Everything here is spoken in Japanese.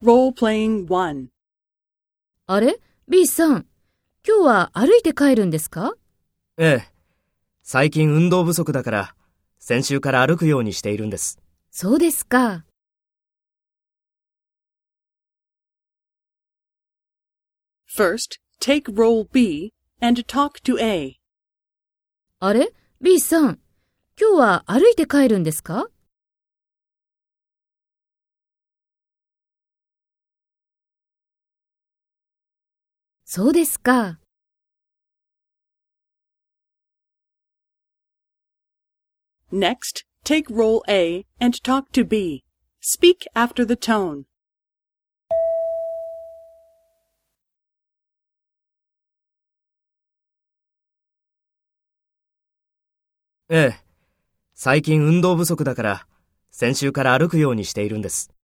Role-playing 1. あれ ?B さん、今日は歩いて帰るんですか？ええ。最近運動不足だから、先週から歩くようにしているんです。そうですか。First, take role B and talk to A. あれ ?B さん、今日は歩いて帰るんですか？そうですか。Next, take role A and talk to B. Speak after the tone. ええ。最近運動不足だから、先週から歩くようにしているんです。